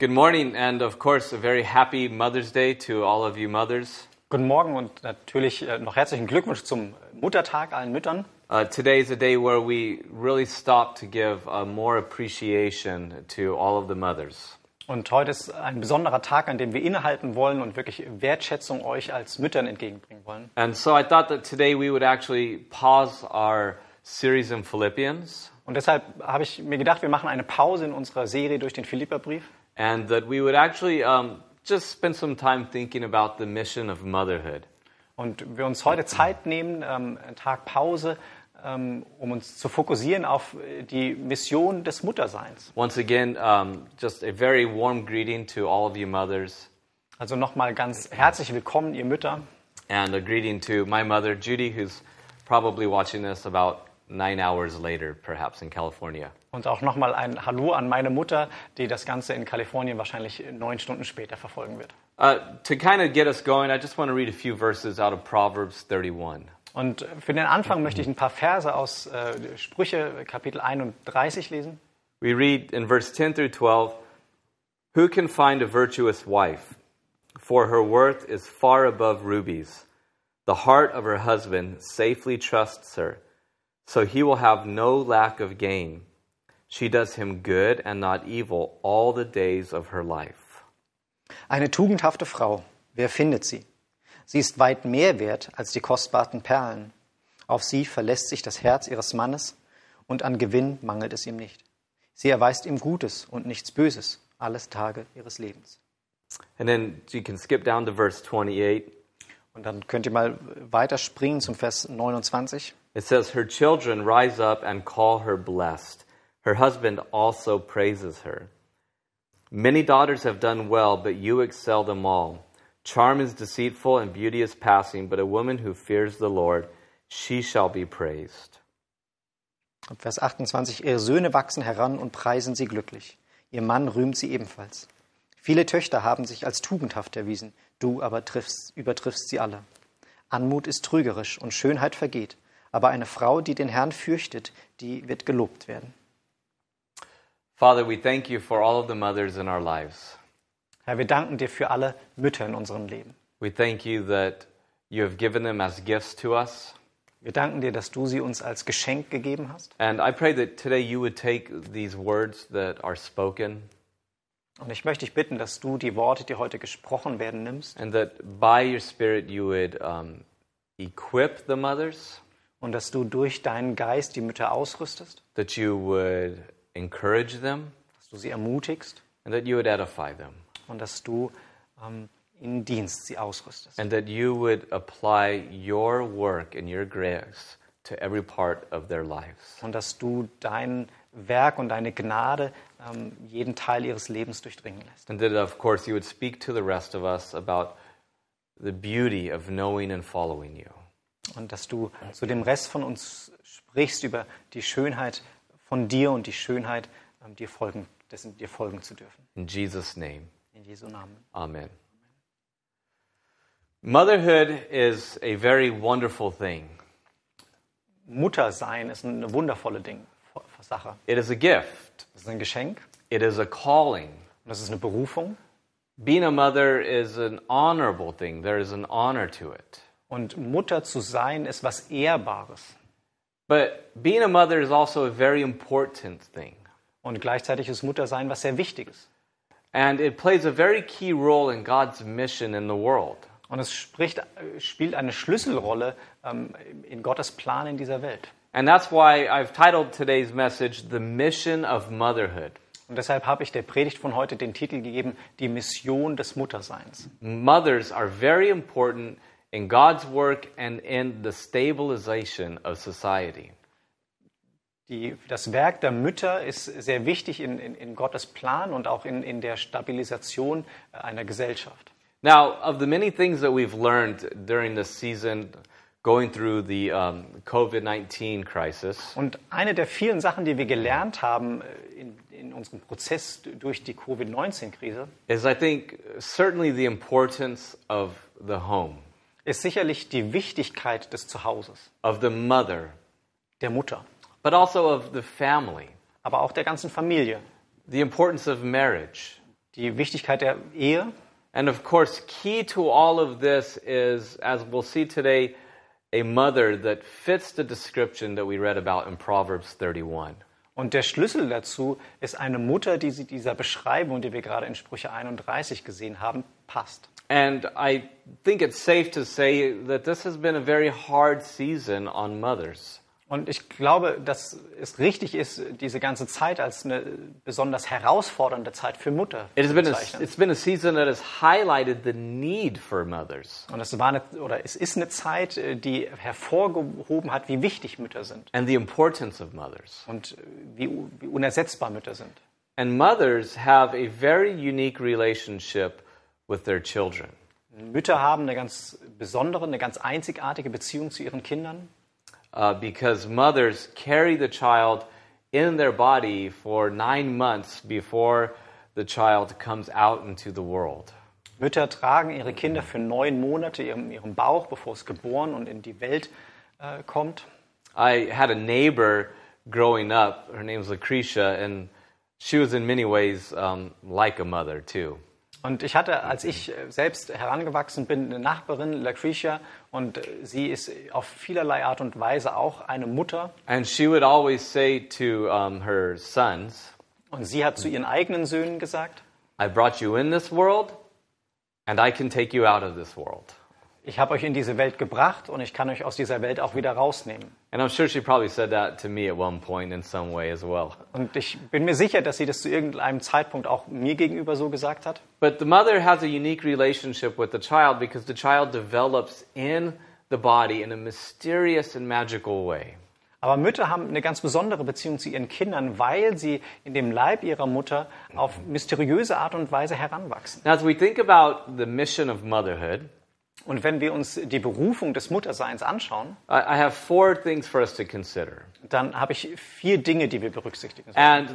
Good morning, and of course, a very happy Mother's Day to all of you mothers. Guten Morgen und natürlich äh, noch herzlichen Glückwunsch zum Muttertag allen Müttern. Uh, today is a day where we really stop to give uh, more appreciation to all of the mothers. Und heute ist ein besonderer Tag, an dem wir innehalten wollen und wirklich Wertschätzung euch als Müttern entgegenbringen wollen. And so I thought that today we would actually pause our series in Philippians Und deshalb habe ich mir gedacht, wir machen eine Pause in unserer Serie durch den Philipperbrief and that we would actually um, just spend some time thinking about the mission of motherhood. und wir uns heute Zeit nehmen, ähm, einen Tag Pause, ähm, um uns zu fokussieren auf äh, die Mission des Mutterseins. Once again, um, just a very warm greeting to all of you mothers, Also nochmal ganz herzlich willkommen, ihr Mütter. and a greeting to my mother, Judy, who's probably watching this about nine hours later, perhaps in California. Und auch nochmal ein Hallo an meine Mutter, die das Ganze in Kalifornien wahrscheinlich neun Stunden später verfolgen wird. Uh, to kind of get us going, I just want to read a few verses out of Proverbs 31. Und für den Anfang möchte ich ein paar Verse aus äh, Sprüche Kapitel 31 lesen. We read in verse 10 through 12 Who can find a virtuous wife? For her worth is far above rubies. The heart of her husband safely trusts her, so he will have no lack of gain. She does him good and not evil all the days of her life. Eine tugendhafte Frau, wer findet sie? Sie ist weit mehr wert als die kostbarsten Perlen. Auf sie verlässt sich das Herz ihres Mannes und an Gewinn mangelt es ihm nicht. Sie erweist ihm Gutes und nichts Böses alles Tage ihres Lebens. And then you can skip down to verse 28. Und dann könnt ihr mal weiterspringen zum Vers 29. It says, Her children rise up and call her blessed. Her husband also praises her. Many daughters have done well, but you excel them all. Charm is deceitful and beauty is passing, but a woman who fears the Lord, she shall be praised. Vers 28. Ihre Söhne wachsen heran und preisen sie glücklich. Ihr Mann rühmt sie ebenfalls. Viele Töchter haben sich als tugendhaft erwiesen, du aber triffst, übertriffst sie alle. Anmut ist trügerisch und Schönheit vergeht, aber eine Frau, die den Herrn fürchtet, die wird gelobt werden. Father, we thank you for all of the mothers in our lives. Herr, wir danken dir für alle Mütter in unserem Leben. We thank you that you have given them as gifts to us. Wir danken dir, dass du sie uns als Geschenk gegeben hast. And I pray that today you would take these words that are spoken Und ich möchte dich bitten, dass du die Worte, die heute gesprochen werden, nimmst and that by your Spirit you would um, equip the mothers, und dass du durch deinen Geist die Mütter ausrüstest, that you would encourage them, dass du sie ermutigst and that you would edify them, und dass du ähm, in Dienst sie ausrüstest. and that you would apply your work and your grace to every part of their lives. Und dass du dein Werk und deine Gnade ähm, jeden Teil ihres Lebens durchdringen lässt. And that, of course, you would speak to the rest of us about the beauty of knowing and following you. Und dass du zu dem Rest von uns sprichst über die Schönheit von dir und die Schönheit, ähm, dir folgen, dessen dir folgen zu dürfen. In Jesus' name, In Jesu Namen. amen. Motherhood is a very wonderful thing. Muttersein ist eine wundervolle Ding, Sache. It is a gift, Das ist ein Geschenk it is a calling. das ist eine Berufung. Being a mother is an honorable thing, there is an honor to it. Und Mutter zu sein ist was Ehrbares. But being a mother is also a very important thing. Und gleichzeitig ist Muttersein was sehr Wichtiges. And it plays a very key role in God's mission in the world. Und es spricht, spielt eine Schlüsselrolle ähm, in Gottes Plan in dieser Welt. And that's why I've titled today's message The Mission of Motherhood. Und deshalb habe ich der Predigt von heute den Titel gegeben, die Mission des Mutterseins. Mothers are very important in God's work and in the stabilization of society. Die, das Werk der Mütter ist sehr wichtig in, in, in Gottes Plan und auch in, in der Stabilisation einer Gesellschaft. Now, of the many things that we've learned during this season, going through the um, COVID 19 crisis, Und eine der vielen Sachen, die wir gelernt haben äh, in, in unserem Prozess durch die Covid-19-Krise, is I think certainly the importance of the home, ist sicherlich die Wichtigkeit des Zuhauses, of the mother, der Mutter, but also of the family, aber auch der ganzen Familie, the importance of marriage, die Wichtigkeit der Ehe. And of course, key to all of this is, as we'll see today, a mother that fits the description that we read about in Proverbs 31. Und der Schlüssel dazu ist eine Mutter, die sie dieser Beschreibung, die wir gerade in Sprüche 31 gesehen haben, passt. And I think it's safe to say that this has been a very hard season on mothers. Und ich glaube, dass es richtig ist, diese ganze Zeit als eine besonders herausfordernde Zeit für Mutter zu bezeichnen. it's been a season that has highlighted the need for mothers Und es war eine, oder es ist eine Zeit, äh, die hervorgehoben hat, wie wichtig Mütter sind and the importance of mothers. und äh, wie, wie unersetzbar Mütter sind. And mothers have a very unique relationship with their children. Mütter haben eine ganz besondere, eine ganz einzigartige Beziehung zu ihren Kindern, uh, because mothers carry the child in their body for nine months before the child comes out into the world. Mütter tragen ihre Kinder für neun Monate in ihrem Bauch, bevor es geboren und in die Welt äh, kommt. I had a neighbor growing up. Her name's Lucretia, and she was in many ways um, like a mother too. Und ich hatte, als ich äh, selbst herangewachsen bin, eine Nachbarin, Lucretia, und äh, sie ist auf vielerlei Art und Weise auch eine Mutter. And she would always say to um, her sons, Und sie hat zu ihren eigenen Söhnen gesagt, I brought you in this world, and I can take you out of this world. Ich habe euch in diese Welt gebracht und ich kann euch aus dieser Welt auch wieder rausnehmen. And I'm sure she probably said that to me at one point in some way as well. Und ich bin mir sicher, dass sie das zu irgendeinem Zeitpunkt auch mir gegenüber so gesagt hat. But the mother has a unique relationship with the child because the child develops in the body in a mysterious and magical way. Aber Mütter haben eine ganz besondere Beziehung zu ihren Kindern, weil sie in dem Leib ihrer Mutter auf mysteriöse Art und Weise heranwachsen. Now, as we think about the mission of motherhood, Und wenn wir uns die Berufung des Mutterseins anschauen, dann habe ich vier Dinge, die wir berücksichtigen sollen.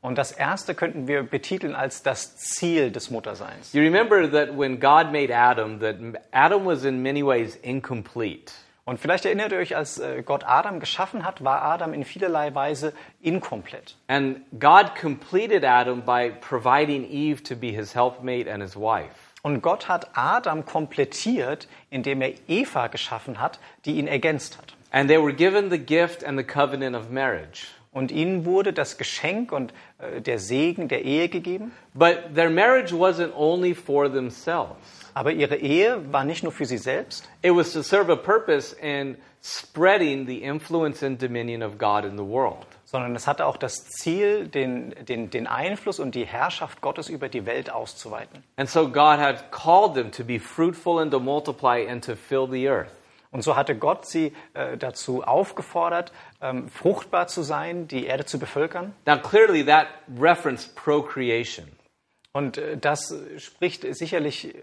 Und das erste könnten wir betiteln als das Ziel des Mutterseins. You remember that when God made Adam, that Adam was in many ways incomplete. Und vielleicht erinnert ihr euch, als äh, Gott Adam geschaffen hat, war Adam in vielerlei Weise inkomplett. And God completed Adam by providing Eve to be his helpmate and his wife. Und Gott hat Adam komplettiert, indem er Eva geschaffen hat, die ihn ergänzt hat. And they were given the gift and the covenant of marriage. Und ihnen wurde das Geschenk und äh, der Segen der Ehe gegeben. But their marriage wasn't only for themselves. Aber ihre Ehe war nicht nur für sie selbst, It was to serve a purpose in spreading the influence and dominion of God in the world. sondern es hatte auch das Ziel, den, den, den Einfluss und die Herrschaft Gottes über die Welt auszuweiten. And so God had called them to be fruitful and to multiply and to fill the earth. Und so hatte Gott sie äh, dazu aufgefordert, ähm, fruchtbar zu sein, die Erde zu bevölkern. Now, clearly, that referenced procreation. Und äh, das spricht sicherlich äh,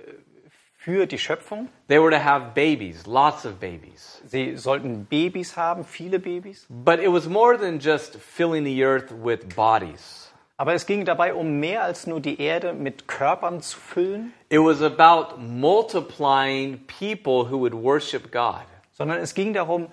für die Schöpfung. They were to have babies, lots of babies. Sie sollten Babys haben, viele Babys. But it was more than just filling the earth with bodies. Aber es ging dabei um mehr als nur die Erde mit Körpern zu füllen, It was about multiplying people who would worship God. sondern es ging darum,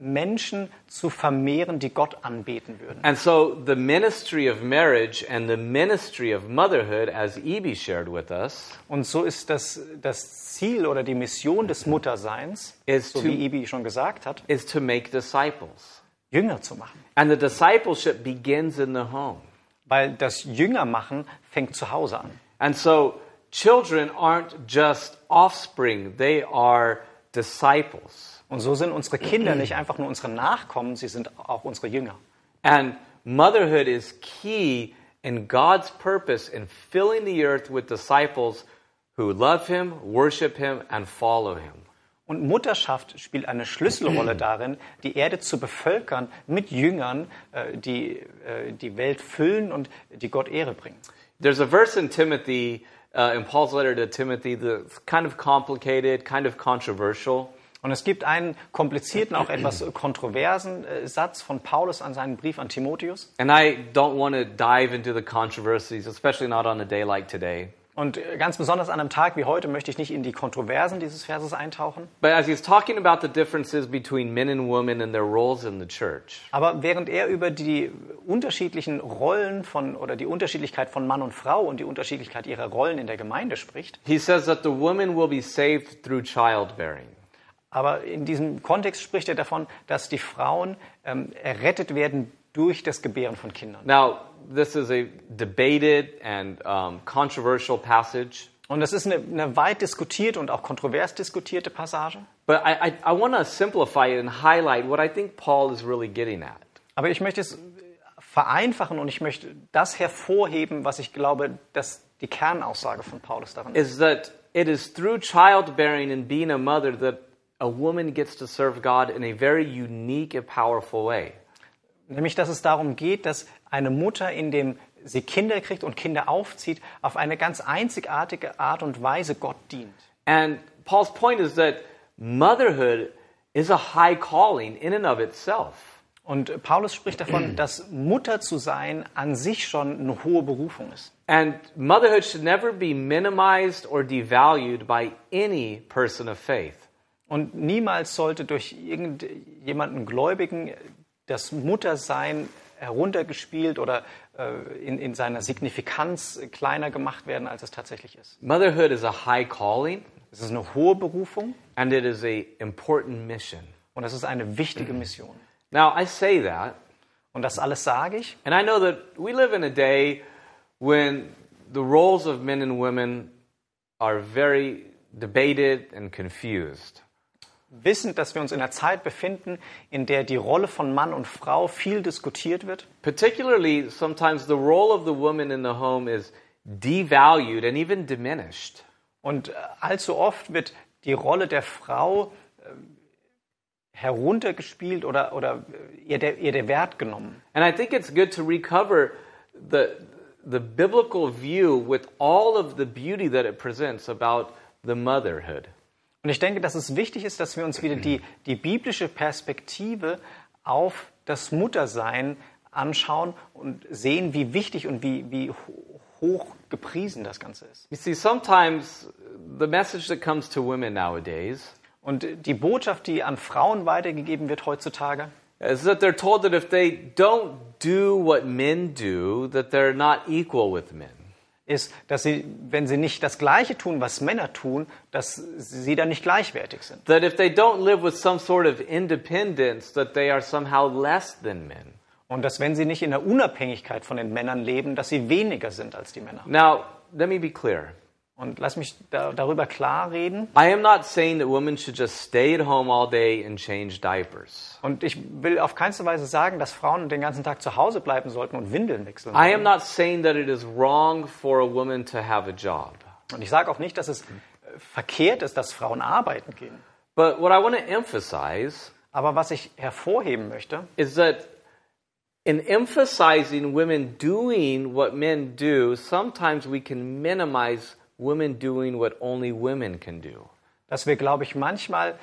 Menschen zu vermehren, die Gott anbeten würden. And so the ministry of marriage and the ministry of motherhood, as Evie shared with us, Und so ist das, das Ziel oder die Mission des Mutterseins, Is so to- wie Ibi schon gesagt hat, is to make disciples. Jünger zu machen. And the discipleship begins in the home. Weil das Jüngermachen fängt zu Hause an. And so children aren't just offspring, they are disciples. Und so sind unsere Kinder nicht einfach nur unsere Nachkommen, sie sind auch unsere Jünger. And motherhood is key in God's purpose in filling the earth with disciples who love Him, worship Him, and follow Him. Und Mutterschaft spielt eine Schlüsselrolle darin, die Erde zu bevölkern mit Jüngern, äh, die äh, die Welt füllen und die Gott Ehre bringen. There's a verse in Timothy, uh, in Paul's letter to Timothy, that's kind of complicated, kind of controversial. Und es gibt einen komplizierten, auch etwas kontroversen äh, Satz von Paulus an seinen Brief an Timotheus. And I don't want to dive into the controversies, especially not on a day like today. Und äh, ganz besonders an einem Tag wie heute möchte ich nicht in die Kontroversen dieses Verses eintauchen. But as he's talking about the differences between men and women and their roles in the church, Aber während er über die unterschiedlichen Rollen von oder die Unterschiedlichkeit von Mann und Frau und die Unterschiedlichkeit ihrer Rollen in der Gemeinde spricht, he says that the woman will be saved through childbearing. Aber in diesem Kontext spricht er davon, dass die Frauen ähm, errettet werden durch das Gebären von Kindern. Now, this is a debated and um, controversial passage, Und das ist eine, eine weit diskutierte und auch kontrovers diskutierte Passage. but I, I, I want to simplify it and highlight what I think Paul is really getting at. Aber ich möchte es vereinfachen und ich möchte das hervorheben, was ich glaube, dass die Kernaussage von Paulus darin ist. Is that it is through childbearing and being a mother that a woman gets to serve God in a very unique and powerful way. Nämlich, dass es darum geht, dass eine Mutter, indem sie Kinder kriegt und Kinder aufzieht, auf eine ganz einzigartige Art und Weise Gott dient. And Paul's point is that motherhood is a high calling in and of itself. Und Paulus spricht davon, dass Mutter zu sein an sich schon eine hohe Berufung ist. And motherhood should never be minimized or devalued by any person of faith. Und niemals sollte durch irgendjemanden Gläubigen das Muttersein heruntergespielt oder äh, in, in seiner Signifikanz kleiner gemacht werden, als es tatsächlich ist. Motherhood is a high calling Es ist eine hohe Berufung and it is a important mission. und es ist eine wichtige Mission. Now, I say that Und das alles sage ich. And I know that we live in a day when the roles of men and women are very debated and confused. Wissend, dass wir uns in einer Zeit befinden, in der die Rolle von Mann und Frau viel diskutiert wird. Particularly, sometimes the role of the woman in the home is devalued and even diminished. Und äh, allzu oft wird die Rolle der Frau äh, heruntergespielt oder, oder äh, ihr, der, ihr der Wert genommen. And I think it's good to recover the, the biblical view with all of the beauty that it presents about the motherhood. Und ich denke, dass es wichtig ist, dass wir uns wieder die, die biblische Perspektive auf das Muttersein anschauen und sehen, wie wichtig und wie, wie ho- hoch gepriesen das Ganze ist. You see, sometimes the message that comes to women nowadays Und die Botschaft, die an Frauen weitergegeben wird heutzutage, is that they're told that if they don't do what men do, that they're not equal with men. Ist, dass sie, wenn sie nicht das Gleiche tun, was Männer tun, dass sie dann nicht gleichwertig sind. That if they don't live with some sort of independence, that they are somehow less than men. Und dass wenn sie nicht in der Unabhängigkeit von den Männern leben, dass sie weniger sind als die Männer. Now, let me be clear. Und lass mich da, darüber klar reden. I am not saying that women should just stay at home all day and change diapers. Und ich will auf keinste Weise sagen, dass Frauen den ganzen Tag zu Hause bleiben sollten und Windeln wechseln. I am not saying that it is wrong for a woman to have a job. Und ich sage auch nicht, dass es äh, verkehrt ist, dass Frauen arbeiten gehen. But what I want to emphasize Aber was ich hervorheben möchte, is that in emphasizing women doing what men do, sometimes we can minimize women doing what only women can do. dass wir, glaube ich, manchmal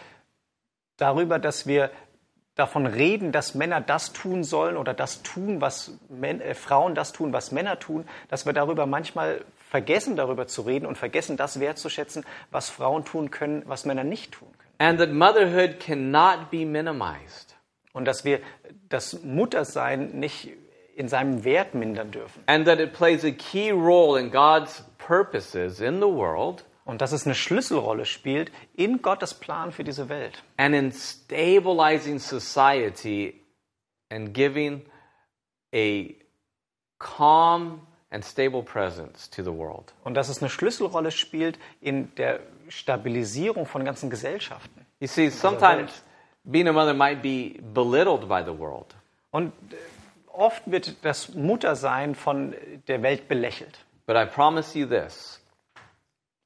darüber, dass wir davon reden, dass Männer das tun sollen oder das tun, was Män äh, Frauen das tun, was Männer tun, dass wir darüber manchmal vergessen, darüber zu reden und vergessen, das wertzuschätzen, was Frauen tun können, was Männer nicht tun können. And that motherhood cannot be minimized. Und dass wir das Muttersein nicht in seinem Wert mindern dürfen. And that it plays a key role in God's purposes in the world Und dass es eine Schlüsselrolle spielt in Gottes Plan für diese Welt. and in stabilizing society and giving a calm and stable presence to the world. Und dass es eine Schlüsselrolle spielt in der Stabilisierung von ganzen Gesellschaften. You see, sometimes being a mother might be belittled by the world. Und oft wird das Muttersein von der Welt belächelt. But I promise you this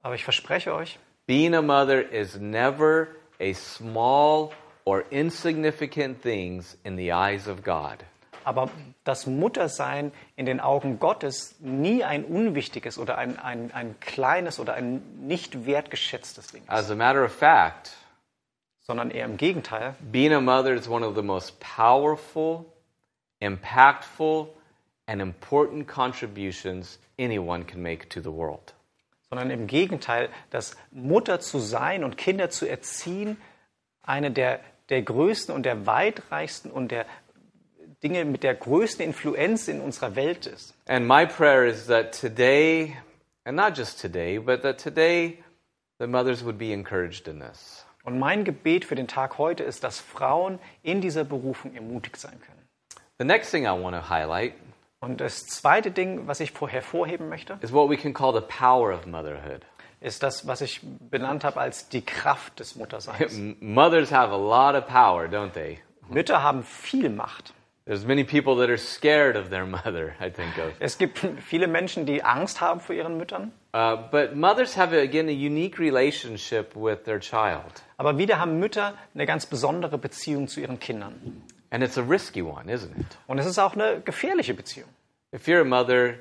Aber ich verspreche euch, being a mother is never a small or insignificant things in the eyes of God. aber das Muttersein in den Augen Gottes nie ein unwichtiges oder ein, ein, ein kleines oder ein nicht wertgeschätztes Ding ist, As a matter of fact, sondern eher im Gegenteil. being a mother is one of the most powerful, impactful, and important contributions anyone can make to the world. sondern im Gegenteil, dass Mutter zu sein und Kinder zu erziehen eine der, der größten und der weitreichsten und der Dinge mit der größten Influenz in unserer Welt ist. And my prayer is that today, and not just today, but that today the mothers would be encouraged in this. Und mein Gebet für den Tag heute ist, dass Frauen in dieser Berufung ermutigt sein können. The next thing I want to highlight Und das zweite Ding, was ich vor- hervorheben möchte, is what we can call the power of motherhood. ist das, was ich benannt habe als die Kraft des Mutterseins. Mothers have a lot of power, don't they? Mütter haben viel Macht. There's many people that are scared of their mother, I think of. Es gibt viele Menschen, die Angst haben vor ihren Müttern. Uh, but mothers have, again, a unique relationship with their child. Aber wieder haben Mütter eine ganz besondere Beziehung zu ihren Kindern. And it's a risky one, isn't it? Und es ist auch eine gefährliche Beziehung. If you're a mother,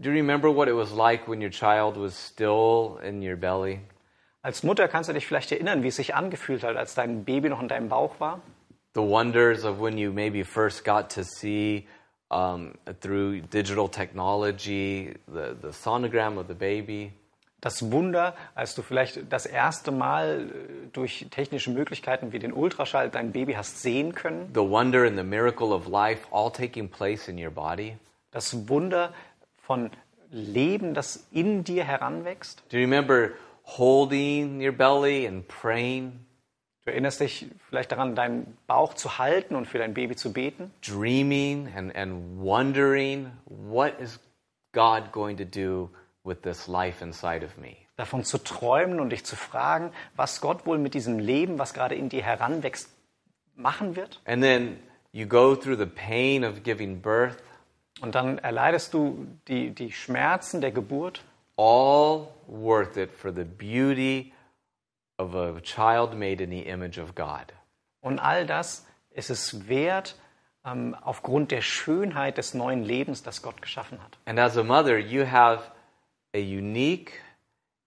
do you remember what it was like when your child was still in your belly? Als Mutter kannst du dich vielleicht erinnern, wie es sich angefühlt hat, als dein Baby noch in deinem Bauch war. The wonders of when you maybe first got to see um, through digital technology the, the sonogram of the baby. Das Wunder, als du vielleicht das erste Mal äh, durch technische Möglichkeiten wie den Ultraschall dein Baby hast sehen können. The wonder and the miracle of life all taking place in your body. Das Wunder von Leben, das in dir heranwächst. Do you remember holding your belly and praying, Du erinnerst dich vielleicht daran, deinen Bauch zu halten und für dein Baby zu beten. dreaming and, and wondering what is God going to do with this life inside of me? Davon zu träumen und dich zu fragen, was Gott wohl mit diesem Leben, was gerade in dir heranwächst, machen wird. And then you go through the pain of giving birth, Und dann erleidest du die, die Schmerzen der Geburt. all worth it for the beauty of a child made in the image of God. Und all das ist es wert, ähm, aufgrund der Schönheit des neuen Lebens, das Gott geschaffen hat. And as a mother, you have a unique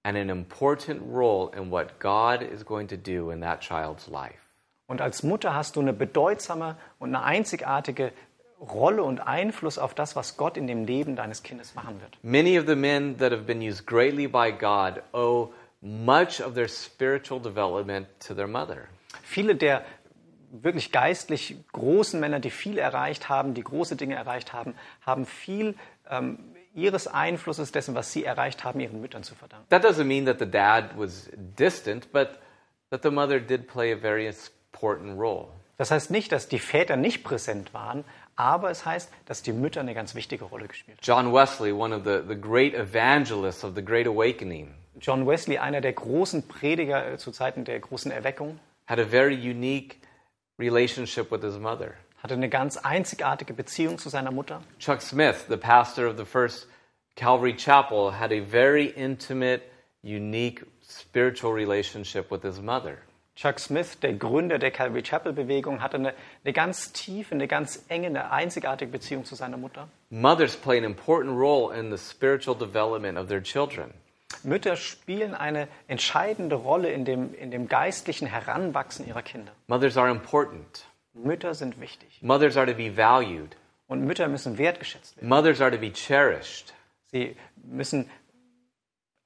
and an important role in what God is going to do in that child's life. Und als Mutter hast du eine bedeutsame und eine einzigartige Rolle und Einfluss auf das, was Gott in dem Leben deines Kindes machen wird. Many of the men that have been used greatly by God owe much of their spiritual development to their mother. Viele der wirklich geistlich großen Männer, die viel erreicht haben, die große Dinge erreicht haben, haben viel ähm, ihres Einflusses dessen, was sie erreicht haben, ihren Müttern zu verdanken. That doesn't mean that the dad was distant, but that the mother did play a very important role. Das heißt nicht, dass die Väter nicht präsent waren, aber es heißt, dass die Mütter eine ganz wichtige Rolle gespielt haben. John Wesley, one of the, the great evangelists of the Great Awakening, John Wesley, einer der großen Prediger äh, zu Zeiten der großen Erweckung, had a very unique relationship with his mother. Hatte eine ganz einzigartige Beziehung zu seiner Mutter. Chuck Smith, the pastor of the first Calvary Chapel, had a very intimate, unique spiritual relationship with his mother. Chuck Smith, der Gründer der Calvary Chapel Bewegung, hatte eine, eine ganz tiefe, eine ganz enge, eine einzigartige Beziehung zu seiner Mutter. Mothers play an important role in the spiritual development of their children. Mütter spielen eine entscheidende Rolle in dem, in dem geistlichen Heranwachsen ihrer Kinder. Mothers are important. Mütter sind wichtig. Mothers are to be valued. Und Mütter müssen wertgeschätzt werden. Mothers are to be cherished. Sie müssen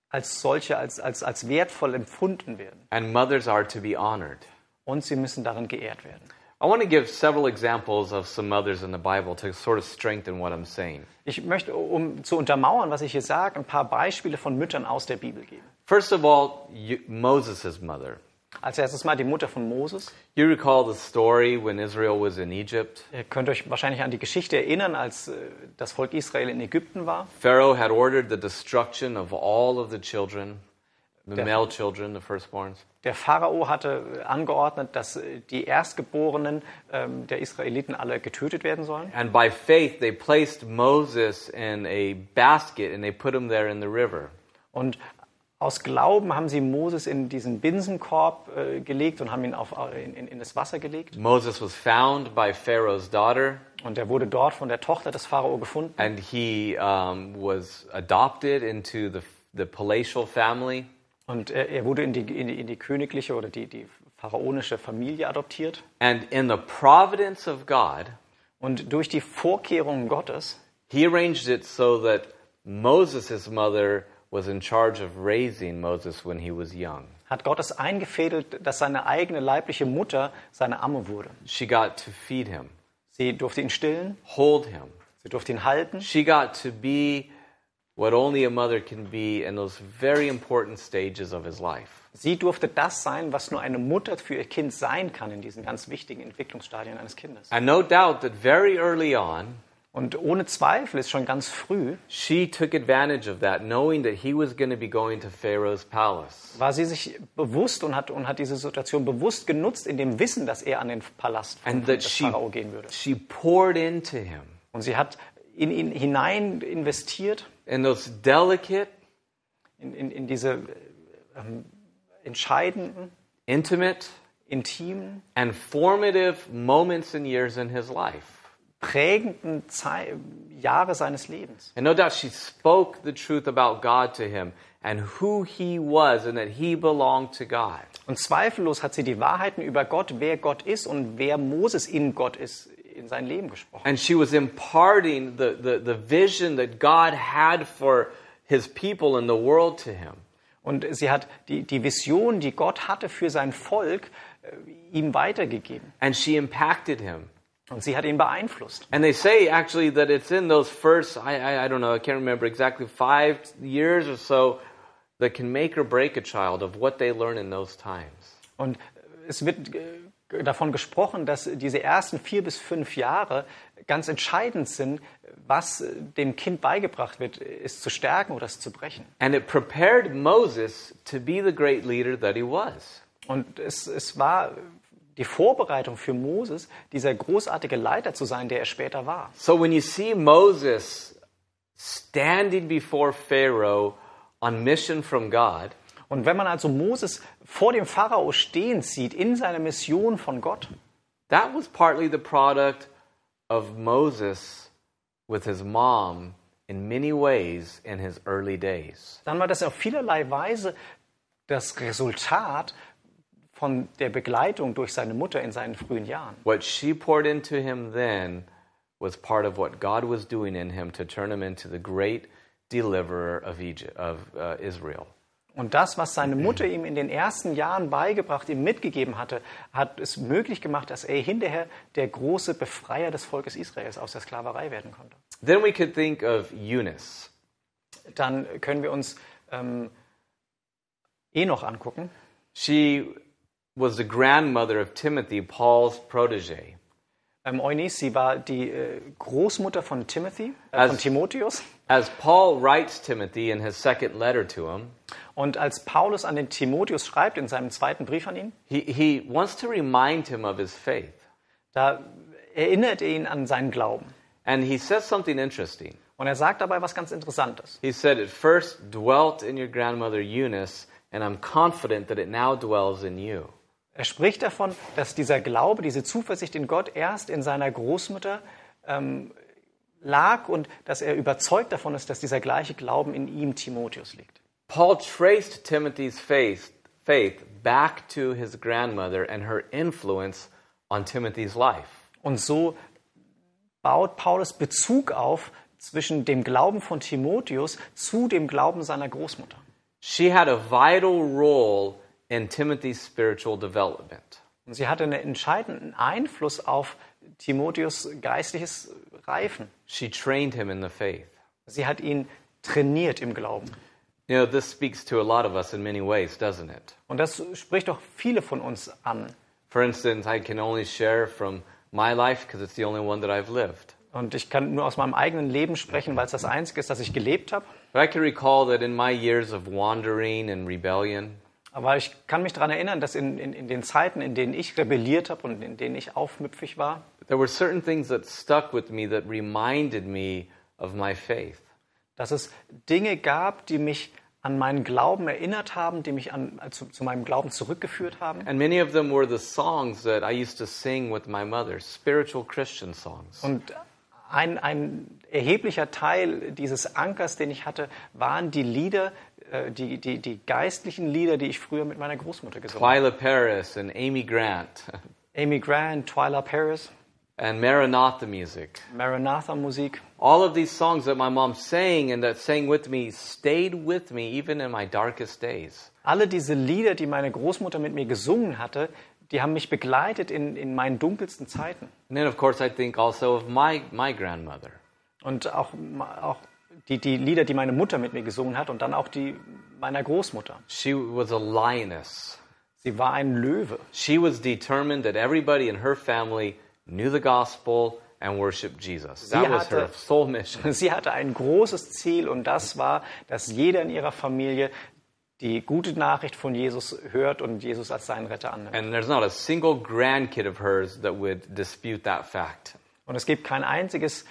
als solche, als, als, als wertvoll empfunden werden. And mothers are to be honored. Und sie müssen darin geehrt werden. I want to give several examples of some mothers in the Bible to sort of strengthen what I'm saying. Ich möchte, um zu untermauern, was ich hier sage, ein paar Beispiele von Müttern aus der Bibel geben. First of all, you, Moses' mother. Als erstes mal die Mutter von Moses. You recall the story when Israel was in Egypt? Ihr könnt euch wahrscheinlich an die Geschichte erinnern, als äh, das Volk Israel in Ägypten war. Pharaoh had ordered the destruction of all of the children, the Der- male children, the firstborns. Der Pharao hatte äh, angeordnet, dass äh, die Erstgeborenen ähm, der Israeliten alle getötet werden sollen. And by faith, they placed Moses in a basket and they put him there in the river. Und aus Glauben haben sie Moses in diesen Binsenkorb äh, gelegt und haben ihn auf, äh, in, in, in das Wasser gelegt. Moses was found by Pharaoh's daughter, Und er wurde dort von der Tochter des Pharao gefunden. and he um, was adopted into the, the palatial family. Und er, er wurde in die, in, die, in die königliche oder die, die pharaonische Familie adoptiert. And in the providence of God, Und durch die Vorkehrungen Gottes he arranged it so that Moses' mother was in charge of raising Moses when he was young. hat Gott es eingefädelt, dass seine eigene leibliche Mutter seine Amme wurde. She got to feed him, Sie durfte ihn stillen, hold him. sie durfte ihn halten. She got to be what only a mother can be in those very important stages of his life. Sie durfte das sein, was nur eine Mutter für ihr Kind sein kann in diesen ganz wichtigen Entwicklungsstadien eines Kindes. And no doubt that very early on, Und ohne Zweifel ist schon ganz früh, she took advantage of that, knowing that he was going to be going to Pharaoh's palace. war sie sich bewusst und hat, und hat diese Situation bewusst genutzt, in dem Wissen, dass er an den Palast von des Pharao gehen würde. she poured into him Und sie hat in ihn hinein investiert, in those delicate, in, in, in diese ähm, entscheidenden, intimate, intimen, and formative moments and years in his life. Prägenden Zei Jahre seines Lebens. And no doubt she spoke the truth about God to him and who he was and that he belonged to God. Und zweifellos hat sie die Wahrheiten über Gott, wer Gott ist und wer Moses in Gott ist, in sein Leben gesprochen. And she was imparting the, the, the vision that God had for his people and the world to him. Und sie hat die, die Vision, die Gott hatte für sein Volk, äh, ihm weitergegeben. And she impacted him. Und sie hat ihn beeinflusst. And they say actually that it's in those first, I, I, I don't know, I can't remember exactly, five years or so that can make or break a child of what they learn in those times. Und es wird davon gesprochen, dass diese ersten vier bis fünf Jahre ganz entscheidend sind, was dem Kind beigebracht wird, es zu stärken oder es zu brechen. And it prepared Moses to be the great leader that he was. Und es, es war die Vorbereitung für Moses, dieser großartige Leiter zu sein, der er später war. So when you see Moses standing before Pharaoh on mission from God, Und wenn man also Moses vor dem Pharao stehen sieht, in seiner Mission von Gott, that was partly the product of Moses with his mom in many ways in his early days. dann war das auf vielerlei Weise das Resultat von der Begleitung durch seine Mutter in seinen frühen Jahren. What she poured into him then was part of what God was doing in him to turn him into the great deliverer of Egypt of uh, Israel. Und das, was seine Mutter ihm in den ersten Jahren beigebracht, ihm mitgegeben hatte, hat es möglich gemacht, dass er hinterher der große Befreier des Volkes Israels aus der Sklaverei werden konnte. Then we could think of Eunice. Dann können wir uns ähm, Enoch angucken. She was the grandmother of Timothy, Paul's protege. Ähm, Eunice, sie war die äh, Großmutter von Timothy, äh, von Als- Timotheus. As Paul writes Timothy in his second letter to him, Und als Paulus an den Timotheus schreibt, in seinem zweiten Brief an ihn, he, he wants to remind him of his faith. da erinnert er ihn an seinen Glauben. And he says something interesting. Und er sagt dabei was ganz Interessantes. He said, It first dwelt in your grandmother Eunice, and I'm confident that it now dwells in you. Er spricht davon, dass dieser Glaube, diese Zuversicht in Gott erst in seiner Großmutter ähm, lag und dass er überzeugt davon ist, dass dieser gleiche Glauben in ihm, Timotheus, liegt. Paul traced Timothy's faith, faith back to his grandmother and her influence on Timothy's life. Und so baut Paulus Bezug auf zwischen dem Glauben von Timotheus zu dem Glauben seiner Großmutter. She had a vital role in Timothy's spiritual development. Und sie hatte einen entscheidenden Einfluss auf Timotheus geistliches Reifen. She trained him in the faith. Sie hat ihn trainiert im Glauben. You know, this speaks to a lot of us in many ways, doesn't it? Und das spricht doch viele von uns an. For instance, I can only share from my life because it's the only one that I've lived. Und ich kann nur aus meinem eigenen Leben sprechen, weil es das Einzige ist, das ich gelebt habe. But I can recall that in my years of wandering and rebellion, Aber ich kann mich daran erinnern, dass in, in, in den Zeiten, in denen ich rebelliert habe und in denen ich aufmüpfig war, there were certain things that stuck with me that reminded me of my faith. dass es Dinge gab, die mich an meinen Glauben erinnert haben, die mich an, zu, zu meinem Glauben zurückgeführt haben. And many of them were the songs that I used to sing with my mother, spiritual Christian songs. Und ein, ein erheblicher Teil dieses Ankers, den ich hatte, waren die Lieder, die, die, die geistlichen Lieder, die ich früher mit meiner Großmutter gesungen habe. Twyla Paris and Amy Grant Amy Grant, Twyla Paris, and Maranatha music. Maranatha-Musik. all of these songs that my mom sang and that sang with me stayed with me even in my darkest days. Alle diese Lieder, die meine Großmutter mit mir gesungen hatte, die haben mich begleitet in, in meinen dunkelsten Zeiten. And then, of course, I think also of my, my grandmother. Und auch, auch die, die Lieder, die meine Mutter mit mir gesungen hat und dann auch die meiner Großmutter. She was a lioness. Sie war ein Löwe. She was determined that everybody in her family knew the gospel and worshiped Jesus. That Sie was her hatte- sole mission. Sie hatte ein großes Ziel und das war, dass jeder in ihrer Familie die gute Nachricht von Jesus hört und Jesus als seinen Retter annimmt. And there's not a single grandkid of hers that would dispute that fact. Und es gibt kein einziges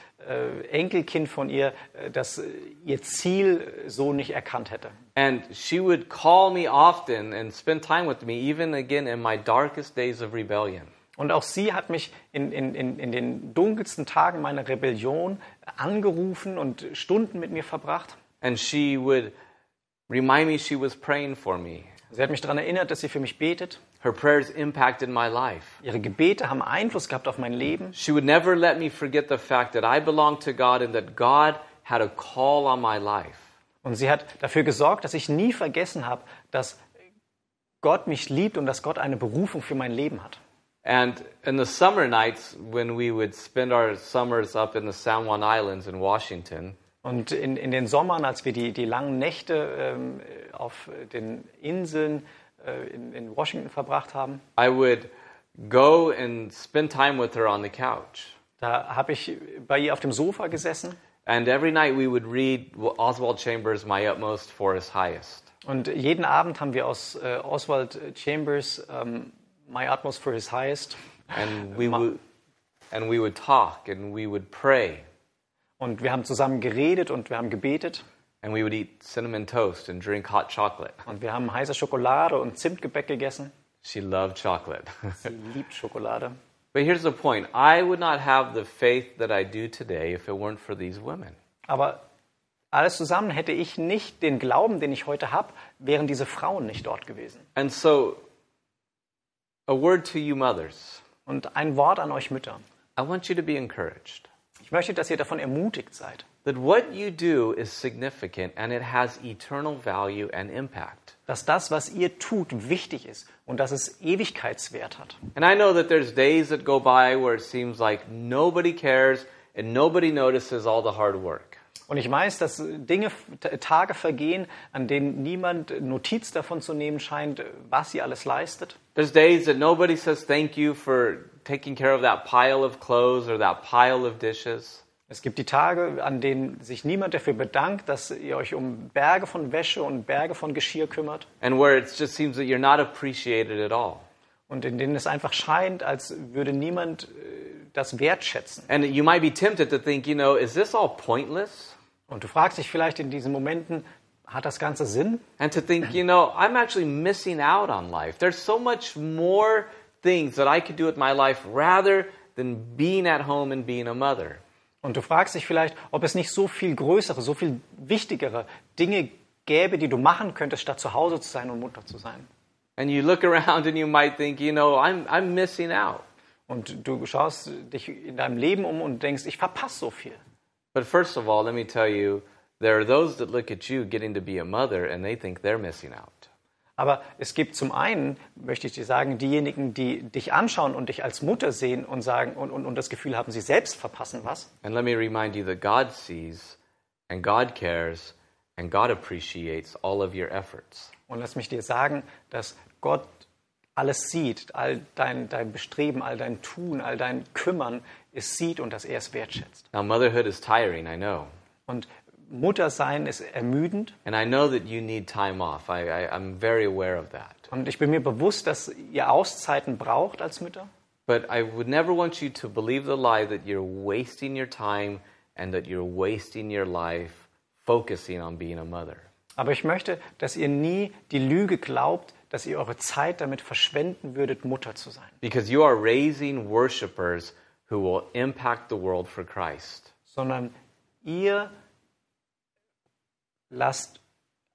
Enkelkind von ihr, äh, das äh, ihr Ziel so nicht erkannt hätte. And she would call me often and spend time with me, even again in my darkest days of rebellion. Und auch sie hat mich in, in, in, in den dunkelsten Tagen meiner Rebellion angerufen und Stunden mit mir verbracht. And she would remind me she was praying for me. Sie hat mich daran erinnert, dass sie für mich betet. Her prayers impacted my life. Ihre Gebete haben Einfluss gehabt auf mein Leben. She would never let me forget the fact that I belonged to God and that God had a call on my life. Und sie hat dafür gesorgt, dass ich nie vergessen habe, dass Gott mich liebt und dass Gott eine Berufung für mein Leben hat. And in the summer nights, when we would spend our summers up in the San Juan Islands in Washington, Und in, in den Sommern, als wir die, die langen Nächte ähm, auf den Inseln in, in Washington verbracht haben, I would go and spend time with her on the couch. da habe ich bei ihr auf dem Sofa gesessen And every night we would read Oswald Chambers' My Utmost for His Highest. und jeden Abend haben wir aus äh, Oswald Chambers ähm, My Utmost for His Highest And we would, and we would talk and we would pray und wir haben zusammen geredet und wir haben gebetet and we would eat cinnamon toast and drink hot chocolate. und wir haben heiße Schokolade und Zimtgebäck gegessen. She loved chocolate. Sie liebt Schokolade. but here's the point I would not have the faith that I do today if it weren't for these women. Aber alles zusammen hätte ich nicht den Glauben, den ich heute habe, wären diese Frauen nicht dort gewesen. And so, a word to you mothers Und ein Wort an euch Mütter. I want you to be encouraged Ich möchte, dass ihr davon ermutigt seid, that what you do is significant and it has eternal value and impact. dass das, was ihr tut, wichtig ist und dass es Ewigkeitswert hat. And I know that there's days that go by where it seems like nobody cares and nobody notices all the hard work. Und ich weiß, dass Dinge, Tage vergehen, an denen niemand Notiz davon zu nehmen scheint, was sie alles leistet. There's days that nobody says thank you for taking care of that pile of clothes or that pile of dishes. Es gibt die Tage, an denen sich niemand dafür bedankt, dass ihr euch um Berge von Wäsche und Berge von Geschirr kümmert. And where it just seems that you're not appreciated at all. Und in denen es einfach scheint, als würde niemand äh, das wertschätzen. And you might be tempted to think, you know, is this all pointless? Und du fragst dich vielleicht in diesen Momenten, hat das Ganze Sinn? And to think, you know, I'm actually missing out on life. There's so much more things that I could do with my life rather than being at home and being a mother. Und du fragst dich vielleicht, ob es nicht so viel größere, so viel wichtigere Dinge gäbe, die du machen könntest, statt zu Hause zu sein und Mutter zu sein. And you look around and you might think, you know, I'm, I'm missing out. Und du schaust dich in deinem Leben um und denkst, ich verpasse so viel. But first of all, let me tell you, there are those that look at you getting to be a mother and they think they're missing out. Aber es gibt zum einen, möchte ich dir sagen, diejenigen, die dich anschauen und dich als Mutter sehen und sagen und, und, und das Gefühl haben, sie selbst verpassen was. And let me remind you that God sees and God cares and God appreciates all of your efforts. Und lass mich dir sagen, dass Gott alles sieht, all dein, dein Bestreben, all dein Tun, all dein Kümmern, es sieht und dass er es wertschätzt. Now, motherhood is tiring, I know. Und Muttersein ist ermüdend. And I know that you need time off. I, I, I'm very aware of that. Und ich bin mir bewusst, dass ihr Auszeiten braucht als Mütter. But I would never want you to believe the lie that you're wasting your time and that you're wasting your life focusing on being a mother. Aber ich möchte, dass ihr nie die Lüge glaubt, dass ihr eure Zeit damit verschwenden würdet, Mutter zu sein. Because you are raising worshipers who will impact the world for Christ. Sondern ihr lasst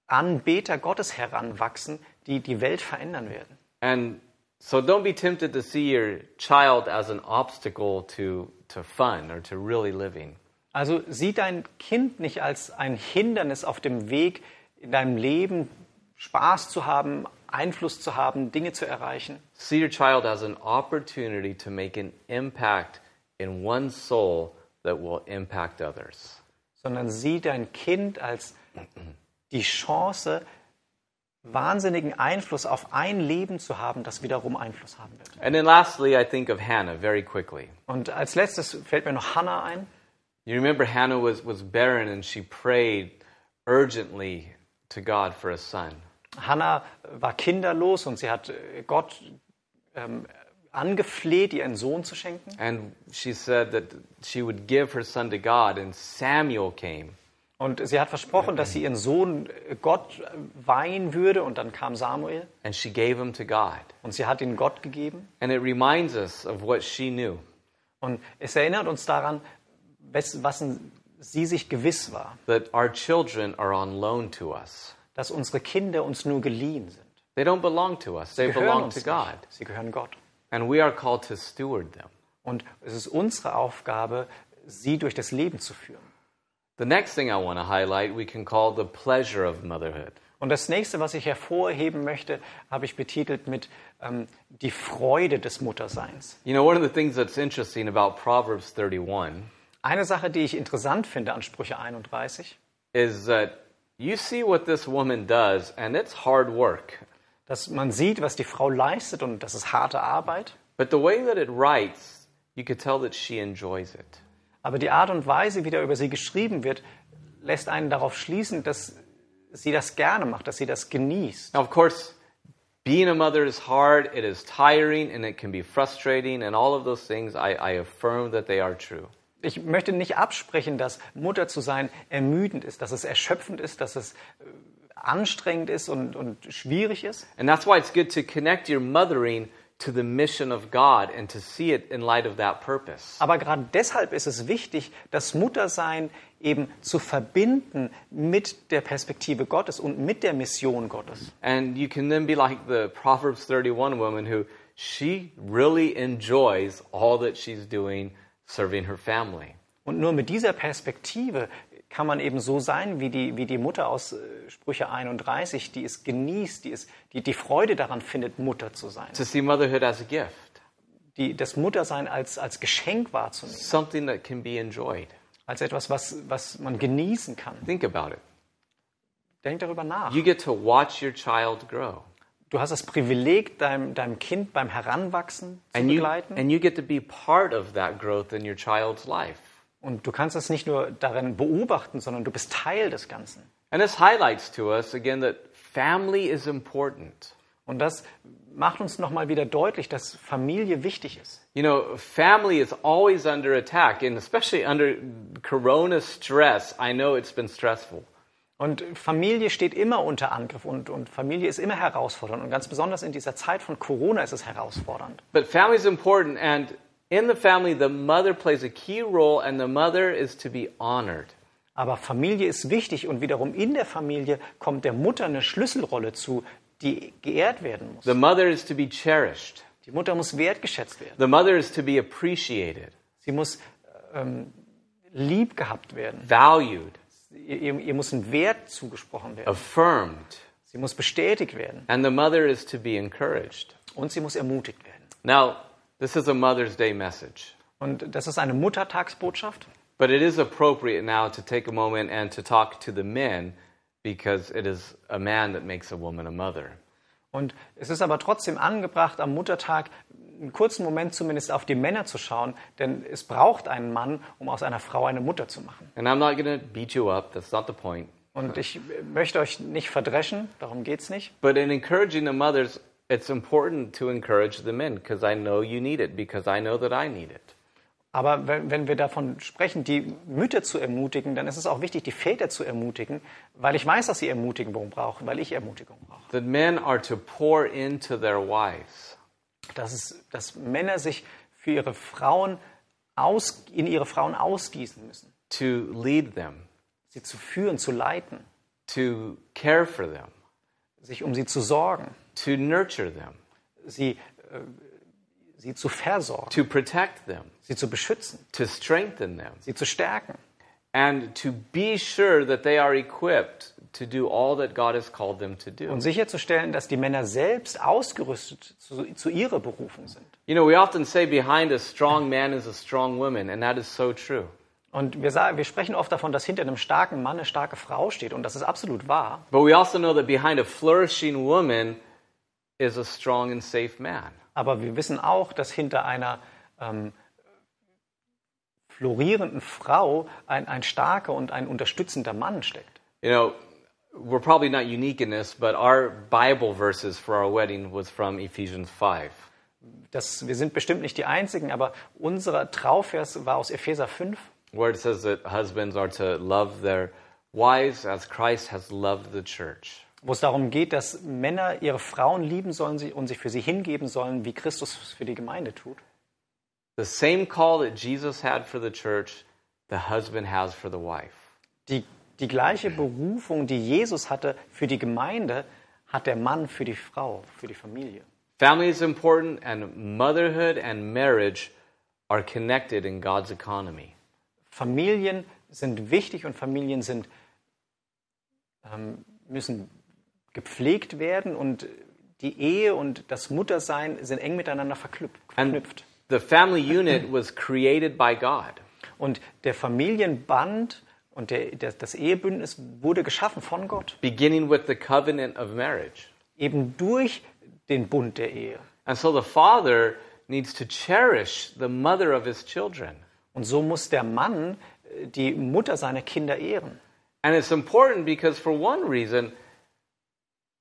Anbeter Gottes heranwachsen, die die Welt verändern werden. And so don't be tempted to see your child as an obstacle to, to fun or to really living. Also sieh dein Kind nicht als ein Hindernis auf dem Weg in deinem Leben, Spaß zu haben, Einfluss zu haben, Dinge zu erreichen, See your child as an opportunity to make an impact in one soul that will impact others. sondern sieh dein Kind als die Chance, wahnsinnigen Einfluss auf ein Leben zu haben, das wiederum Einfluss haben wird. And then lastly, I think of Hannah very quickly. Und als letztes fällt mir noch Hannah ein. You remember Hannah was, was barren and she prayed urgently to God for a son. Hannah war kinderlos und sie hat äh, Gott ähm, angefleht, ihr einen Sohn zu schenken. And she said that she would give her son to God, and Samuel came. Und sie hat versprochen, dass sie ihren Sohn äh, Gott äh, weihen würde. Und dann kam Samuel And she gave him to God. und sie hat ihn Gott gegeben. And it reminds us of what she knew Und es erinnert uns daran, wes- was sie sich gewiss war, that our children are on loan to us. dass unsere Kinder uns nur geliehen sind. They don't belong to us, they Sie gehören belong to nicht. God. Sie gehören Gott. And we are called to steward them. Und es ist unsere Aufgabe, sie durch das Leben zu führen. The next thing I want to highlight, we can call the pleasure of motherhood. Und das nächste, was ich hervorheben möchte, habe ich betitelt mit ähm, die Freude des Mutterseins. You know, one of the things that's interesting about Proverbs 31 Eine Sache, die ich interessant finde an Sprüche 31, is that you see what this woman does, and it's hard work. dass man sieht, was die Frau leistet und das ist harte Arbeit. But the way that it writes, you could tell that she enjoys it. Aber die Art und Weise, wie da über sie geschrieben wird, lässt einen darauf schließen, dass sie das gerne macht, dass sie das genießt. Now, of course, being a mother is hard, it is tiring, and it can be frustrating, and all of those things, I, I affirm that they are true. Ich möchte nicht absprechen, dass Mutter zu sein ermüdend ist, dass es erschöpfend ist, dass es äh, anstrengend ist und, und schwierig ist. And that's why it's good to connect your mothering to the mission of God and to see it in light of that purpose. Aber gerade deshalb ist es wichtig, das Muttersein eben zu verbinden mit der Perspektive Gottes und mit der Mission Gottes. And you can then be like the Proverbs 31 woman who she really enjoys all that she's doing serving her family. Und nur mit dieser Perspektive kann man eben so sein wie die, wie die Mutter aus äh, Sprüche 31, die es genießt, die, es, die die Freude daran findet, Mutter zu sein. To see motherhood as a gift, Die, das Muttersein als, als Geschenk wahrzunehmen, something that can be enjoyed. als etwas, was, was man genießen kann. Think about it. Denk darüber nach. You get to watch your child grow. Du hast das Privileg, deinem, deinem Kind beim Heranwachsen zu And you, begleiten. and you get to be part of that growth in your child's life. Und du kannst es nicht nur darin beobachten, sondern du bist Teil des Ganzen. And this highlights to us again that family is important. Und das macht uns nochmal wieder deutlich, dass Familie wichtig ist. You know, family is always under attack, and especially under corona stress. I know it's been stressful. Und Familie steht immer unter Angriff und, und Familie ist immer herausfordernd. Und ganz besonders in dieser Zeit von Corona ist es herausfordernd. But family is important, and in the family, the mother plays a key role, and the mother is to be honored. Aber Familie ist wichtig und wiederum in der Familie kommt der Mutter eine Schlüsselrolle zu, die geehrt werden muss. The mother is to be cherished. Die Mutter muss wertgeschätzt werden. The mother is to be appreciated, Sie muss ähm, lieb gehabt werden. valued, Ihr, ihr muss ein Wert zugesprochen werden. affirmed, Sie muss bestätigt werden and the mother is to be encouraged. und sie muss ermutigt werden. Now, this is a Mother's Day message, Und das ist eine Muttertagsbotschaft. but it is appropriate now to take a moment and to talk to the men because it is a man that makes a woman a mother. Und es ist aber trotzdem angebracht, am Muttertag einen kurzen Moment zumindest auf die Männer zu schauen, denn es braucht einen Mann, um aus einer Frau eine Mutter zu machen. And I'm not going to beat you up, that's not the point. Und ich möchte euch nicht verdreschen, darum geht's nicht. But in encouraging the mothers, it's important to encourage the men because I know you need it, because I know that I need it. Aber wenn, wenn wir davon sprechen, die Mütter zu ermutigen, dann ist es auch wichtig, die Väter zu ermutigen, weil ich weiß, dass sie Ermutigung brauchen, weil ich Ermutigung brauche. That men are to pour into their wives, Dass, es, dass Männer sich für ihre Frauen aus, in ihre Frauen ausgießen müssen, to lead them, sie zu führen, zu leiten, to care for them, sich um sie zu sorgen, to nurture them, sie, äh, sie zu versorgen, to protect them, sie zu beschützen, to strengthen them. sie zu stärken. and to be sure that they are equipped to do all that God has called them to do. Und sicherzustellen, dass die Männer selbst ausgerüstet zu, zu ihrer Berufung sind. You know, we often say behind a strong man is a strong woman, and that is so true. Und wir, sagen, wir sprechen oft davon, dass hinter einem starken Mann eine starke Frau steht. Und das ist absolut wahr. But we also know that behind a flourishing woman is a strong and safe man. Aber wir wissen auch, dass hinter einer ähm, florierenden Frau ein, ein starker und ein unterstützender Mann steckt. You know, we're probably not unique in this, but our Bible verses for our wedding was from Ephesians 5. Das, wir sind bestimmt nicht die Einzigen, aber unser Trauvers war aus Epheser 5. where it says that husbands are to love their wives as Christ has loved the church. Wo es darum geht, dass Männer ihre Frauen lieben sollen und sich für sie hingeben sollen, wie Christus es für die Gemeinde tut. The same call that Jesus had for the church, the husband has for the wife. Die, die gleiche Berufung, die Jesus hatte für die Gemeinde, hat der Mann für die Frau, für die Familie. Family is important, and motherhood and marriage are connected in God's economy. Familien sind wichtig und Familien sind, ähm, müssen gepflegt werden und die Ehe und das Muttersein sind eng miteinander verknüpft. The family unit was created by God. Und der Familienband und der, der, das Ehebündnis wurde geschaffen von Gott, beginning with the covenant of marriage. eben durch den Bund der Ehe. And so the father needs to cherish the mother of his children. Und so muss der Mann äh, die Mutter seiner Kinder ehren. And it's important because, for one reason,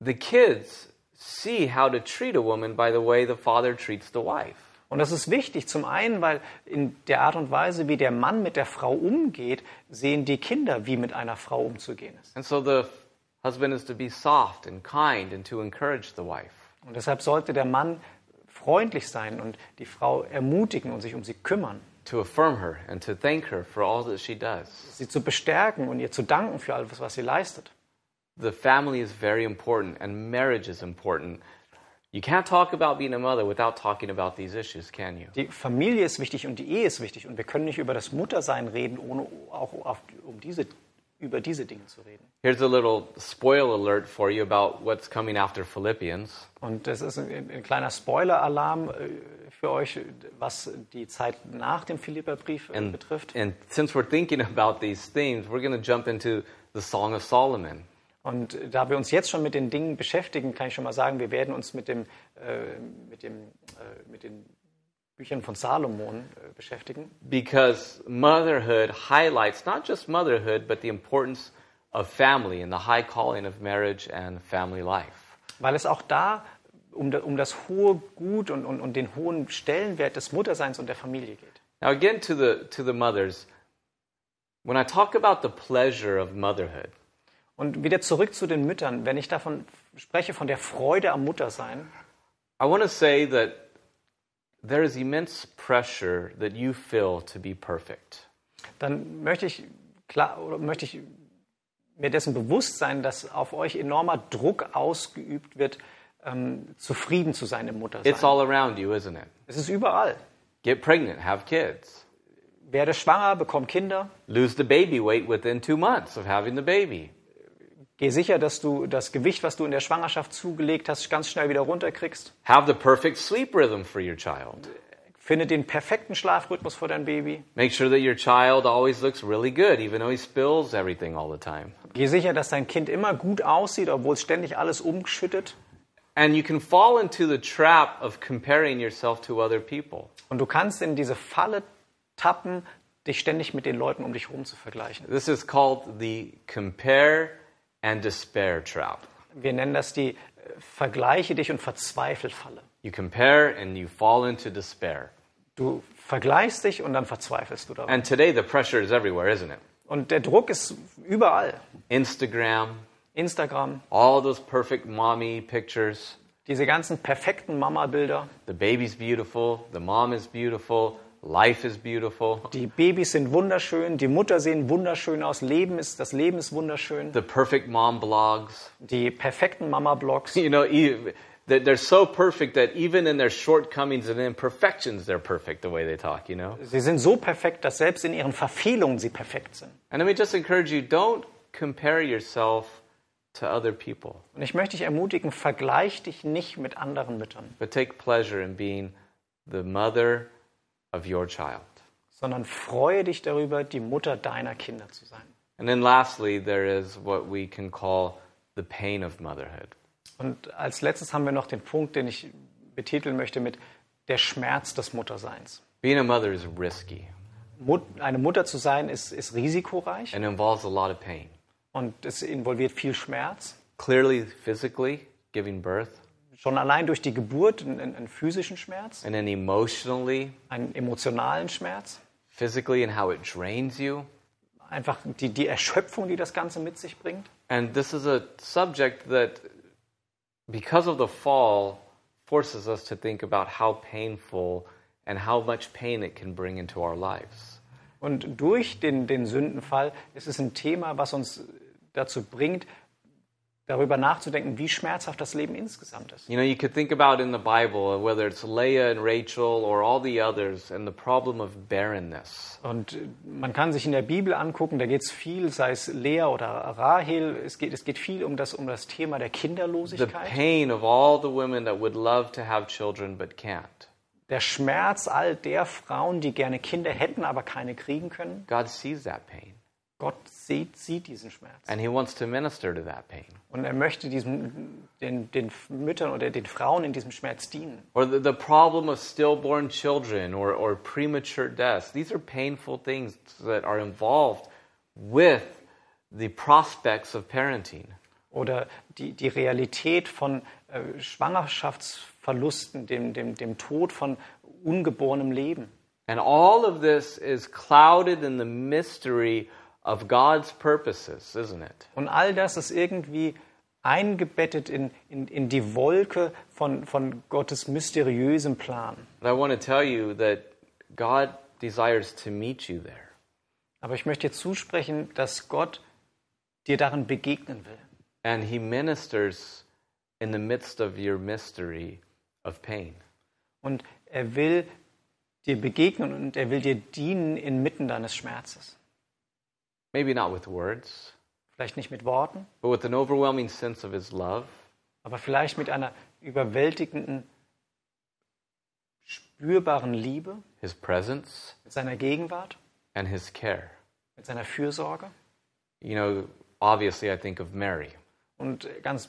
the kids see how to treat a woman by the way the father treats the wife. Und das ist wichtig, zum einen, weil in der Art und Weise, wie der Mann mit der Frau umgeht, sehen die Kinder, wie mit einer Frau umzugehen ist. And so the husband is to be soft and kind and to encourage the wife. Und deshalb sollte der Mann freundlich sein und die Frau ermutigen und sich um sie kümmern, to affirm her and to thank her for all that she does. sie zu bestärken und ihr zu danken für alles, was sie leistet. The family is very important and marriage is important. You can't talk about being a mother without talking about these issues, can you? Die Familie ist wichtig und die Ehe ist wichtig und wir können nicht über das Muttersein reden, ohne auch auf, um diese, über diese Dinge zu reden. Here's a little spoil alert for you about what's coming after Philippians. Und das ist ein, ein kleiner Spoiler-Alarm äh, für euch, was die Zeit nach dem Philipperbrief äh, And, betrifft. and since we're thinking about these themes, we're going to jump into the Song of Solomon. Und da wir uns jetzt schon mit den Dingen beschäftigen, kann ich schon mal sagen, wir werden uns mit, dem, äh, mit, dem, äh, mit den Büchern von Salomon äh, beschäftigen. Because motherhood highlights not just motherhood, but the importance of family and the high calling of marriage and family life. Weil es auch da um, da, um das hohe Gut und, und, und den hohen Stellenwert des Mutterseins und der Familie geht. Now, again, to the, to the mothers, when I talk about the pleasure of motherhood, Und wieder zurück zu den Müttern. Wenn ich davon spreche, von der Freude am Muttersein, I want to say that there is immense pressure that you feel to be perfect. dann möchte ich, klar, oder möchte ich mir dessen bewusst sein, dass auf euch enormer Druck ausgeübt wird, ähm, zufrieden zu sein im Muttersein. It's all around you, isn't it? es ist überall. Get pregnant, have kids, Werde schwanger, bekomm Kinder. lose the baby weight within two months of having the baby. Geh sicher, dass du das Gewicht, was du in der Schwangerschaft zugelegt hast, ganz schnell wieder runterkriegst. Have the perfect sleep rhythm for your child. Finde den perfekten Schlafrhythmus für dein Baby. Make sure that your child always looks really good, even though he spills everything all the time. Geh sicher, dass dein Kind immer gut aussieht, obwohl es ständig alles umschüttet. And you can fall into the trap of comparing yourself to other people. Und du kannst in diese Falle tappen, dich ständig mit den Leuten um dich herum zu vergleichen. This is called the compare and despair trap. Wir nennen das die äh, Vergleiche dich und verzweifel Falle. You compare and you fall into despair. Du vergleichst dich und dann verzweifelst du daran. And today the pressure is everywhere, isn't it? Und der Druck ist überall. Instagram, Instagram, all those perfect mommy pictures. diese ganzen perfekten Mama-Bilder. The baby's beautiful, the mom is beautiful, life is beautiful. Die Babys sind wunderschön, die Mutter sehen wunderschön aus, Leben ist, das Leben ist wunderschön. The perfect mom blogs. Die perfekten Mama-Blogs. You know, e- they're so perfect that even in their shortcomings and imperfections, they're perfect the way they talk, you know? Sie sind so perfekt, dass selbst in ihren Verfehlungen sie perfekt sind. And let me just encourage you don't compare yourself to other people, Und ich möchte dich ermutigen, vergleich dich nicht mit anderen Müttern, but take pleasure in being the mother of your child. sondern freue dich darüber, die Mutter deiner Kinder zu sein. And then lastly, there is what we can call the pain of motherhood. Und als letztes haben wir noch den Punkt, den ich betiteln möchte mit der Schmerz des Mutterseins. Being a mother is risky Mut, eine Mutter zu sein ist, ist risikoreich and involves a lot of pain. und es involviert viel Schmerz. Clearly, physically, giving birth, Schon allein durch die Geburt einen, einen physischen Schmerz, and then emotionally, einen emotionalen Schmerz, physically, and how it drains you. einfach die, die Erschöpfung, die das Ganze mit sich bringt. And this is a subject that, because of the fall, forces us to think about how painful and how much pain it can bring into our lives. Und durch den, den Sündenfall ist es ein Thema, was uns dazu bringt, darüber nachzudenken, wie schmerzhaft das Leben insgesamt ist. You know, you could think about in the Bible, whether it's Leah and Rachel or all the others, and the problem of barrenness. Und man kann sich in der Bibel angucken, da geht es viel, sei es Lea oder Rahel, es geht, es geht viel um das, um das Thema der The Kinderlosigkeit, pain of all the women that would love to have children but can't. der Schmerz all der Frauen, die gerne Kinder hätten, aber keine kriegen können. God sees that pain, Gott sieht, sieht diesen Schmerz. and He wants to minister to that pain. Und er möchte diesen, den, den Müttern oder den Frauen in diesem Schmerz dienen. Or the, the problem of stillborn children or, or premature deaths. These are painful things that are involved with the prospects of parenting. Oder die, die Realität von äh, Schwangerschaftsverlusten, dem, dem, dem Tod von ungeborenem Leben. And all of this is clouded in the mystery of God's purposes, isn't it? Und all das ist irgendwie eingebettet in, in, in die Wolke von, von Gottes mysteriösem Plan. And I want to tell you that God desires to meet you there. Aber ich möchte dir zusprechen, dass Gott dir darin begegnen will. And He ministers in the midst of your mystery of pain. Und er will dir begegnen und er will dir dienen inmitten deines Schmerzes. Maybe not with words, Vielleicht nicht mit Worten, but with an overwhelming sense of His love aber vielleicht mit einer überwältigenden, spürbaren Liebe, His presence, mit seiner Gegenwart, and His care. mit seiner Fürsorge. You know, obviously, I think of Mary. Und ganz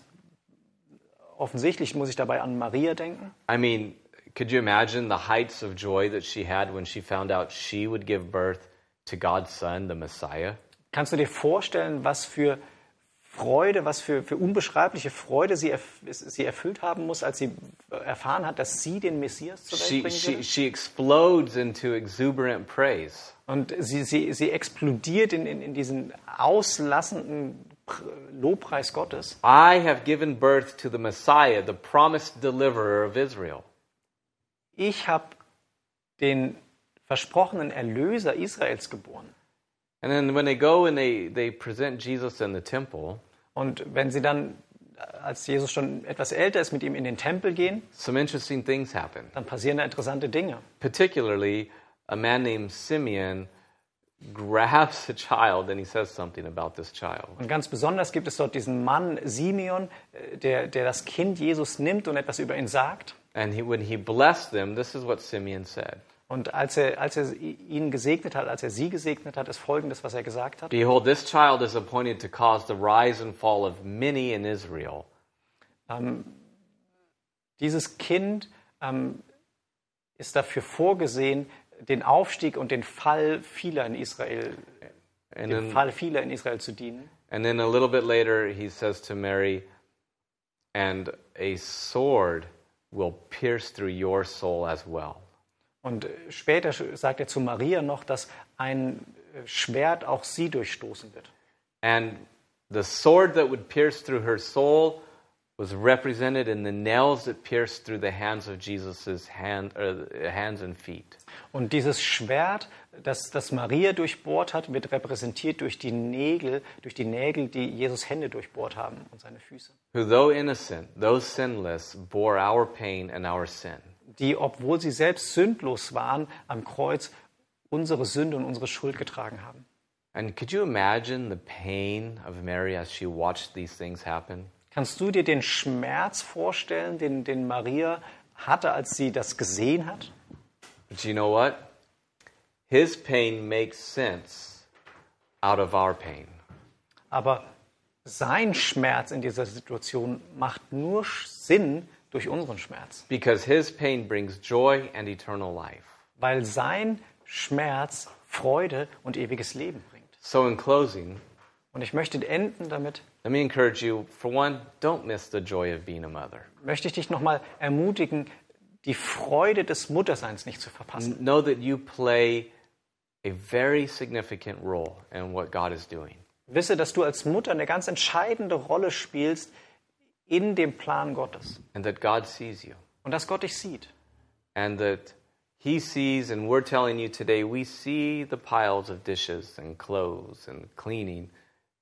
offensichtlich muss ich dabei an Maria denken. I mean, could you imagine the heights of joy that she had when she found out she would give birth to God's Son, the Messiah? Kannst du dir vorstellen, was für Freude, was für, für unbeschreibliche Freude sie, erf sie erfüllt haben muss, als sie erfahren hat, dass sie den Messias zur Welt She, bringen she, würde? she explodes into exuberant praise. Und sie, sie, sie explodiert in, in, in diesen auslassenden Pr- Lobpreis Gottes. I have given birth to the Messiah, the promised deliverer of Israel. Ich habe den versprochenen Erlöser Israels geboren. And then when they go and they, they present Jesus in the temple, Und wenn sie dann, äh, als Jesus schon etwas älter ist, mit ihm in den Tempel gehen, some interesting things happen. dann passieren da interessante Dinge. Particularly, a man named Simeon grabs a child and he says something about this child. Und ganz besonders gibt es dort diesen Mann Simeon, äh, der, der das Kind Jesus nimmt und etwas über ihn sagt. And he, when he blessed them, this is what Simeon said Und als er, als er ihn gesegnet hat, als er sie gesegnet hat, ist folgendes, was er gesagt hat. Behold, this child is appointed to cause the rise and fall of many in Israel. Dieses Kind ähm, ist dafür vorgesehen, den Aufstieg und den Fall vieler in Israel, And dem then, Fall vieler in Israel zu dienen. and then a little bit later, he says to Mary, and a sword will pierce through your soul as well. Und äh, später sagt er zu Maria noch, dass ein äh, Schwert auch sie durchstoßen wird. And the sword that would pierce through her soul was represented in the nails that pierced through the hands of Jesus' hand, or hands and feet. Und dieses Schwert, das, das Maria durchbohrt hat, wird repräsentiert durch die Nägel, durch die Nägel, die Jesus Hände durchbohrt haben und seine Füße. Who, though innocent, though sinless, bore our pain and our sin. Die, obwohl sie selbst sündlos waren, am Kreuz unsere Sünde und unsere Schuld getragen haben. And could you imagine the pain of Mary as she watched these things happen? Kannst du dir den Schmerz vorstellen, den, den Maria hatte, als sie das gesehen hat? But you know what? His pain makes sense out of our pain. Aber sein Schmerz in dieser Situation macht nur Sinn durch unseren Schmerz, Because his pain brings joy and eternal life. weil sein Schmerz Freude und ewiges Leben bringt. So, in closing, Und ich möchte enden damit, let me encourage you for one, don't miss the joy of being a mother. möchte ich dich nochmal ermutigen, die Freude des Mutterseins nicht zu verpassen. Know that you play a very significant role in what God is doing. Wisse, dass du als Mutter eine ganz entscheidende Rolle spielst in dem Plan Gottes and that God sees you. und dass Gott dich sieht. And that He sees, and we're telling you today, we see the piles of dishes and clothes and cleaning.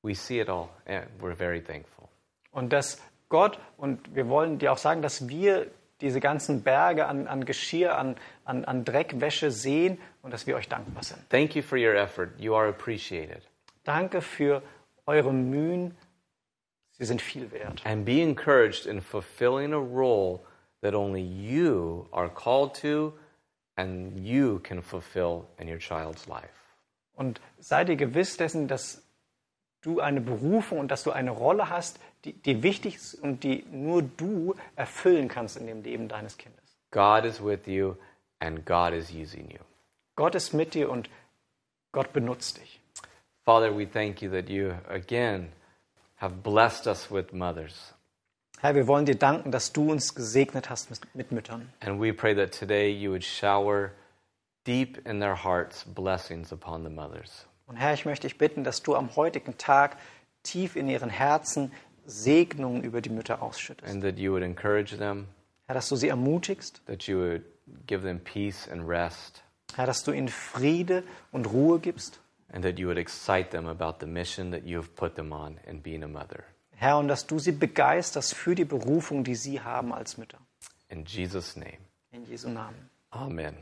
We see it all, and we're very thankful. Und dass Gott, und wir wollen dir auch sagen, dass wir diese ganzen Berge an, an Geschirr, an, an, an Dreck, Wäsche sehen und dass wir euch dankbar sind. Thank you for your effort. You are appreciated. Danke für eure Mühen. Sie sind viel wert. And be encouraged in fulfilling a role that only you are called to and you can fulfill in your child's life. Und sei dir gewiss dessen, dass du eine Berufung und dass du eine Rolle hast, die, die wichtig ist und die nur du erfüllen kannst in dem Leben deines Kindes. God is with you and God is using you. Gott ist mit dir und Gott benutzt dich. Father, we thank you that you again have blessed us with mothers. Herr, wir wollen dir danken, dass du uns gesegnet hast mit, mit Müttern. And we pray that today you would shower deep in their hearts blessings upon the mothers. Und Herr, ich möchte dich bitten, dass du am heutigen Tag tief in ihren Herzen Segnungen über die Mütter ausschüttest. And that you would encourage them, Herr, dass du sie ermutigst. that you would give them peace and rest, Herr, dass du ihnen Friede und Ruhe gibst. And that you would excite them about the mission that you have put them on in being a mother. Herr, und dass du sie begeisterst für die Berufung, die sie haben als Mütter. In Jesus' name, In Jesu Namen. amen.